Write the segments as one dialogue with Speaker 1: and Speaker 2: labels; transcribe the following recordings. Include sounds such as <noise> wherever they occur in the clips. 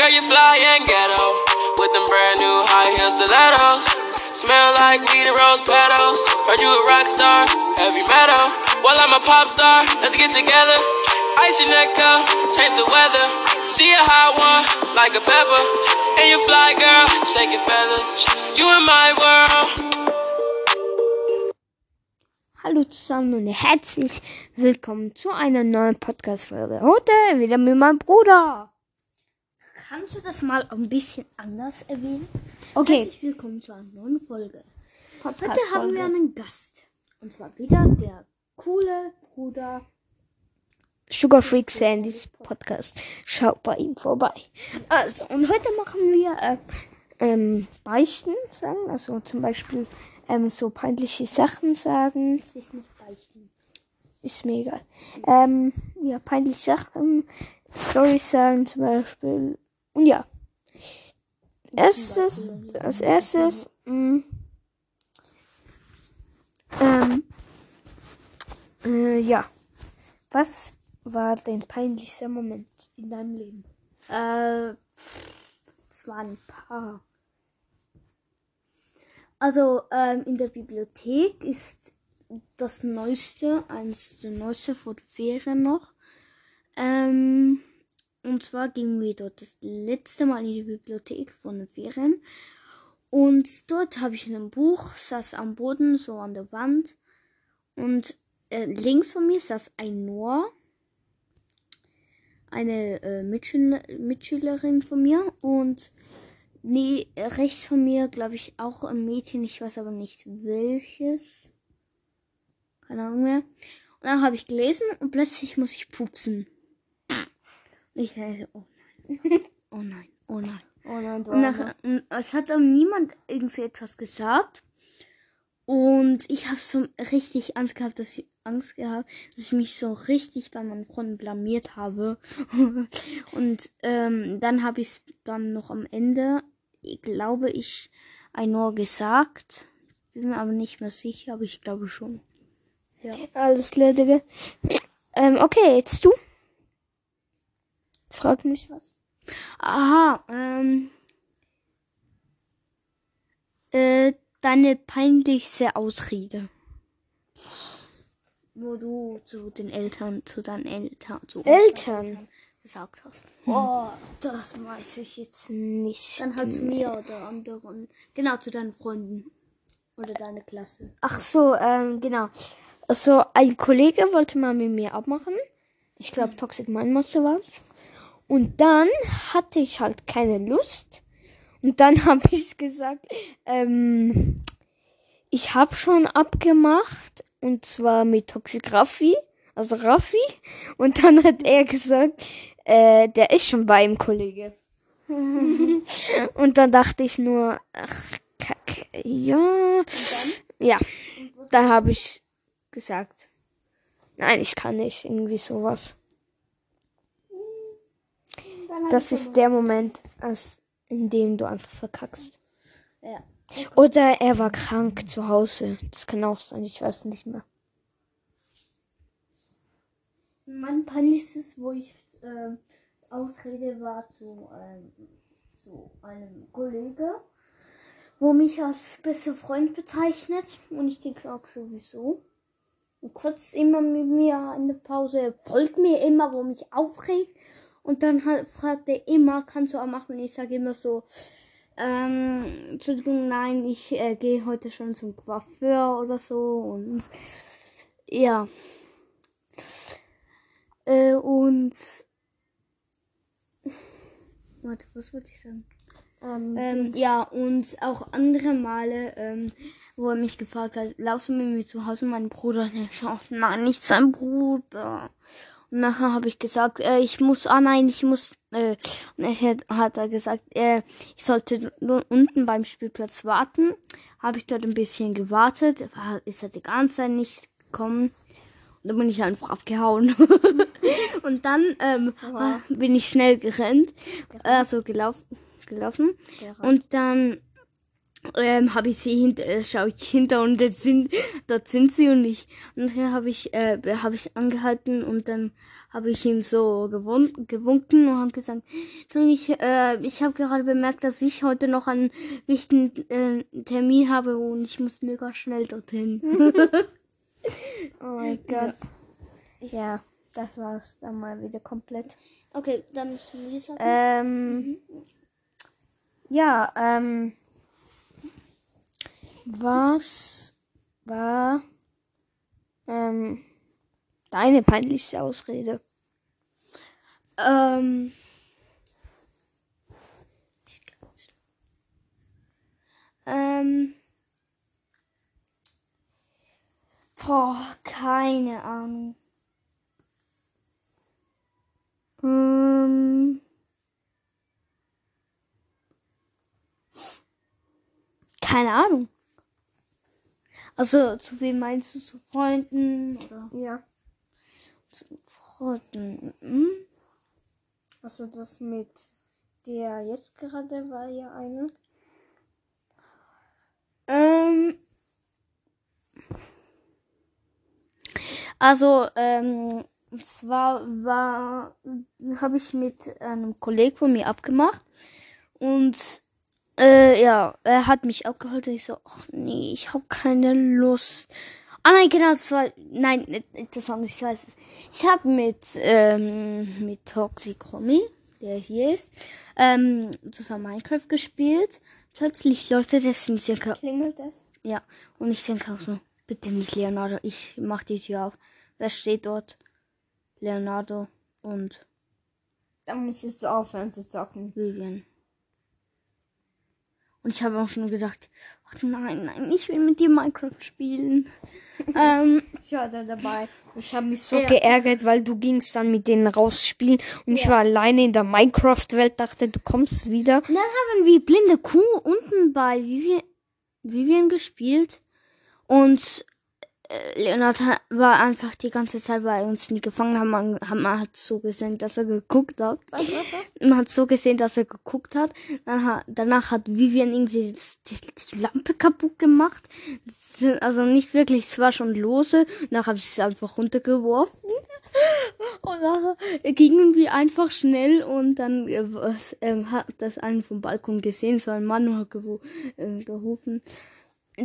Speaker 1: Girl, you fly and ghetto with them brand new high heel stilettos. Smell like weed and rose petals. Heard you a rock star, heavy metal. Well, I'm a pop star. Let's get together. Ice your neck up, change the weather. She a hot one, like a pepper. And you fly, girl, shake your feathers. You in my world.
Speaker 2: Hallo zusammen und herzlich willkommen zu einer neuen Podcast-Folge. Heute wieder mit meinem Bruder. Kannst du das mal ein bisschen anders erwähnen? Okay. Herzlich willkommen zu einer neuen Folge. Heute haben wir einen Gast. Und zwar wieder der coole Bruder Sugar Freak Sandys Podcast. Schaut bei ihm vorbei. Also, und heute machen wir äh, ähm, Beichten sagen. Also zum Beispiel ähm, so peinliche Sachen sagen.
Speaker 3: Das ist nicht beichten.
Speaker 2: Ist mir egal. Ähm, ja, peinliche Sachen, Storys sagen zum Beispiel. Und ja. Erstes, als erstes, mh, ähm, äh, ja. Was war dein peinlichster Moment in deinem Leben?
Speaker 3: Äh, es waren ein paar. Also ähm, in der Bibliothek ist das Neueste, eins der Neueste von Ferien noch. Ähm, und zwar gingen wir dort das letzte Mal in die Bibliothek von den Ferien. Und dort habe ich ein Buch, saß am Boden, so an der Wand. Und äh, links von mir saß ein Noah, eine äh, Mitschüler, Mitschülerin von mir. Und nee, rechts von mir, glaube ich, auch ein Mädchen, ich weiß aber nicht welches. Keine Ahnung mehr. Und dann habe ich gelesen und plötzlich muss ich pupsen. Ich dachte, oh nein. Oh nein, oh nein.
Speaker 2: Oh nein,
Speaker 3: Und nach, es hat dann niemand irgendwie etwas gesagt. Und ich habe so richtig Angst gehabt, dass ich Angst gehabt, dass ich mich so richtig bei meinen Freunden blamiert habe. <laughs> und ähm, dann habe ich es dann noch am Ende, ich glaube ich, ein Ohr gesagt. Bin mir aber nicht mehr sicher, aber ich glaube schon. Ja.
Speaker 2: Alles klar, Digga. Ähm, okay, jetzt du. Frag mich was.
Speaker 3: Aha, ähm. Äh, deine peinlichste Ausrede. Wo du zu den Eltern, zu deinen Eltern, zu
Speaker 2: Eltern?
Speaker 3: unseren gesagt hast.
Speaker 2: Oh, das weiß ich jetzt nicht.
Speaker 3: Dann halt zu mir oder anderen. Genau, zu deinen Freunden. Oder deine Klasse.
Speaker 2: Ach so, ähm, genau. Also, ein Kollege wollte mal mit mir abmachen. Ich glaube, Toxic Mind Monster war's. Und dann hatte ich halt keine Lust. Und dann <laughs> habe ich gesagt, ähm, ich habe schon abgemacht. Und zwar mit Toxic Raffi. Also Raffi. Und dann hat er gesagt, äh, der ist schon bei ihm, Kollege. <laughs> und dann dachte ich nur, ach, kacke, ja. Ja, da habe ich gesagt, nein, ich kann nicht, irgendwie sowas. Das ist der Moment, als, in dem du einfach verkackst.
Speaker 3: Ja.
Speaker 2: Oder er war krank zu Hause. Das kann auch sein, ich weiß nicht mehr.
Speaker 3: Mein peinlichstes, wo ich äh, Ausrede war zu, ähm, zu einem Kollege, wo mich als bester Freund bezeichnet. Und ich denke auch sowieso. Und kurz immer mit mir in der Pause, er folgt mir immer, wo mich aufregt. Und dann halt fragt er immer, kannst du auch machen? Und ich sage immer so, ähm, Entschuldigung, nein, ich äh, gehe heute schon zum Coiffeur oder so. Und ja. Äh, und. Warte, was wollte ich sagen?
Speaker 2: Ähm,
Speaker 3: Ähm, ja, und auch andere Male, ähm, wo er mich gefragt hat, laufst du mit mir zu Hause, mein Bruder? Und ich nein, nicht sein Bruder. Und nachher habe ich gesagt, äh, ich muss, ah nein, ich muss, äh, und er hat, er gesagt, äh, ich sollte nur unten beim Spielplatz warten. Habe ich dort ein bisschen gewartet, war, ist er die ganze Zeit nicht gekommen. Und dann bin ich einfach abgehauen. <laughs> und dann ähm, bin ich schnell gerannt, also gelaufen, gelaufen. Und dann ähm, habe ich sie hinter, äh, schaue ich hinter und dort sind, dort sind sie und ich, und dann habe ich, äh, habe ich angehalten und dann habe ich ihm so gewun gewunken und habe gesagt, ich, äh, ich habe gerade bemerkt, dass ich heute noch einen wichtigen äh, Termin habe und ich muss mega schnell dorthin. <laughs> oh mein Gott. Ja, das war's dann mal wieder komplett.
Speaker 2: Okay, dann müssen wir sagen.
Speaker 3: Ähm, ja, ähm, was war ähm, deine peinlichste Ausrede? Ähm, ähm, boah, keine Ahnung. Ähm, keine Ahnung. Also, zu wem meinst du? Zu Freunden? Oder?
Speaker 2: ja.
Speaker 3: Zu Freunden. Hm?
Speaker 2: Also das mit der jetzt gerade war ja eine.
Speaker 3: Ähm, also, ähm, zwar war, habe ich mit einem Kollegen von mir abgemacht und äh, ja, er hat mich abgeholt und ich so, ach nee, ich habe keine Lust. Ah nein, genau, das war, nein, interessant, ich weiß es. Ich habe mit, ähm, mit Toxicromi, der hier ist, ähm, zusammen Minecraft gespielt. Plötzlich leuchtet es in circa
Speaker 2: Klingelt es?
Speaker 3: ja, und ich denke auch so, bitte nicht Leonardo, ich mach die Tür auf. Wer steht dort? Leonardo und
Speaker 2: Dann müsstest du aufhören zu zocken.
Speaker 3: Vivian. Und ich habe auch schon gedacht, ach nein, nein, ich will mit dir Minecraft spielen. <laughs> ähm,
Speaker 2: Ich war da dabei.
Speaker 3: ich habe mich so
Speaker 2: Ja.
Speaker 3: geärgert, weil du gingst dann mit denen rausspielen und ich
Speaker 2: Ja.
Speaker 3: war alleine in der Minecraft-Welt, dachte, du kommst wieder. Und dann haben wir blinde Kuh unten bei Vivian, Vivian gespielt und Leonard war einfach die ganze Zeit bei uns nie gefangen, haben, man, man hat so gesehen, dass er geguckt hat.
Speaker 2: Was, was, was?
Speaker 3: Man hat so gesehen, dass er geguckt hat. Dann hat danach hat Vivian irgendwie die, die, die Lampe kaputt gemacht. Also nicht wirklich, es war schon lose. Danach habe ich es einfach runtergeworfen. <laughs> Und nachher gingen wir einfach schnell und dann äh, was, ähm, hat das einen vom Balkon gesehen, so ein Mann hat äh, gerufen.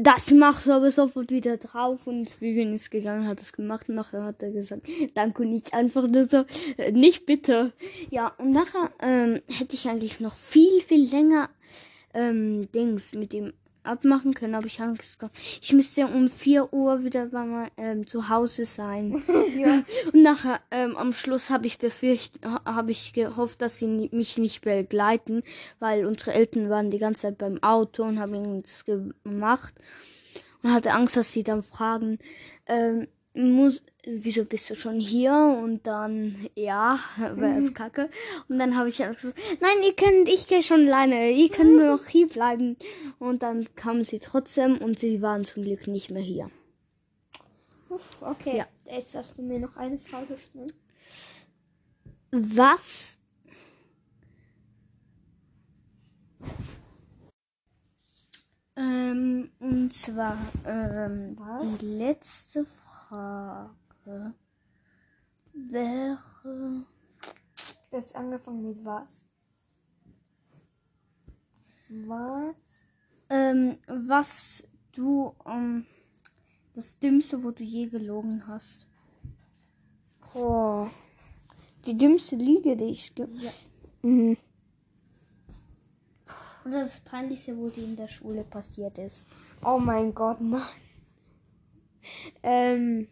Speaker 3: Das machst du aber sofort wieder drauf und Vivian ist gegangen, hat es gemacht und nachher hat er gesagt, danke und ich einfach nur so, äh, nicht bitte. Ja, und nachher ähm, hätte ich eigentlich noch viel, viel länger ähm, Dings mit ihm abmachen können, aber ich habe gesagt, ich müsste um 4 Uhr wieder bei mir ähm, zu Hause sein. <laughs>
Speaker 2: Ja.
Speaker 3: Und nachher, ähm, am Schluss habe ich befürchtet, habe ich gehofft, dass sie mich nicht begleiten, weil unsere Eltern waren die ganze Zeit beim Auto und haben ihnen das gemacht. Und hatte Angst, dass sie dann fragen, ähm, muss, wieso bist du schon hier? Und dann, ja, <laughs> wäre es kacke. Und dann habe ich einfach gesagt, nein, ihr könnt, ich gehe schon alleine, ihr könnt nur noch hier bleiben. Und dann kamen sie trotzdem und sie waren zum Glück nicht mehr hier.
Speaker 2: Okay.
Speaker 3: Ja.
Speaker 2: Jetzt darfst du mir noch eine Frage stellen.
Speaker 3: Was Ähm, und zwar ähm,
Speaker 2: Was?
Speaker 3: die letzte Frage wäre
Speaker 2: Du hast angefangen mit was? Was?
Speaker 3: ähm, was du ähm, das Dümmste, wo du je gelogen hast.
Speaker 2: Boah.
Speaker 3: Die dümmste Lüge, die ich ge
Speaker 2: Ja.
Speaker 3: mhm.
Speaker 2: Oder das Peinlichste, wo dir in der Schule passiert ist.
Speaker 3: Oh mein Gott, nein. Ähm,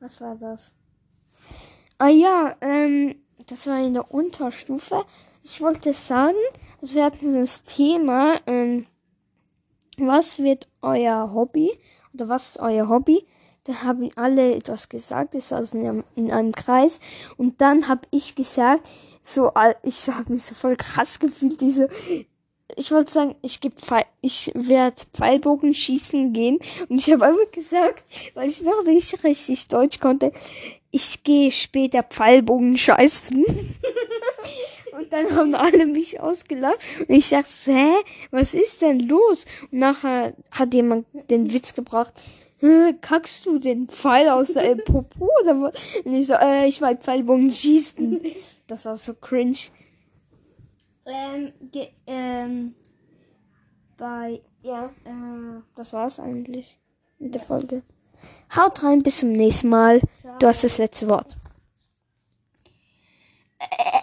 Speaker 2: Was war das?
Speaker 3: Ah ja, ähm, das war in der Unterstufe. Ich wollte sagen, also wir hatten das Thema, ähm, was wird euer Hobby? Oder was ist euer Hobby? Da haben alle etwas gesagt, wir saßen in einem, in einem Kreis und dann habe ich gesagt, so, äh, ich habe mich so voll krass gefühlt, diese, ich wollte sagen, ich geb Pfeil, ich werde Pfeilbogen schießen gehen und ich habe einfach gesagt, weil ich noch nicht richtig Deutsch konnte, ich gehe später Pfeilbogen scheißen. <laughs> und
Speaker 2: dann haben alle mich ausgelacht und ich dachte, hä, was ist denn los? Und nachher hat jemand den Witz gebracht, "Hä, kackst du den Pfeil aus der Popo? Und ich so, äh, ich war Pfeilbogen schießen. Das war so cringe.
Speaker 3: Ähm, ge ähm, bei,
Speaker 2: Ja,
Speaker 3: äh,
Speaker 2: das war's eigentlich mit der Folge. Haut rein, bis zum nächsten Mal. Du hast das letzte Wort.
Speaker 3: äh,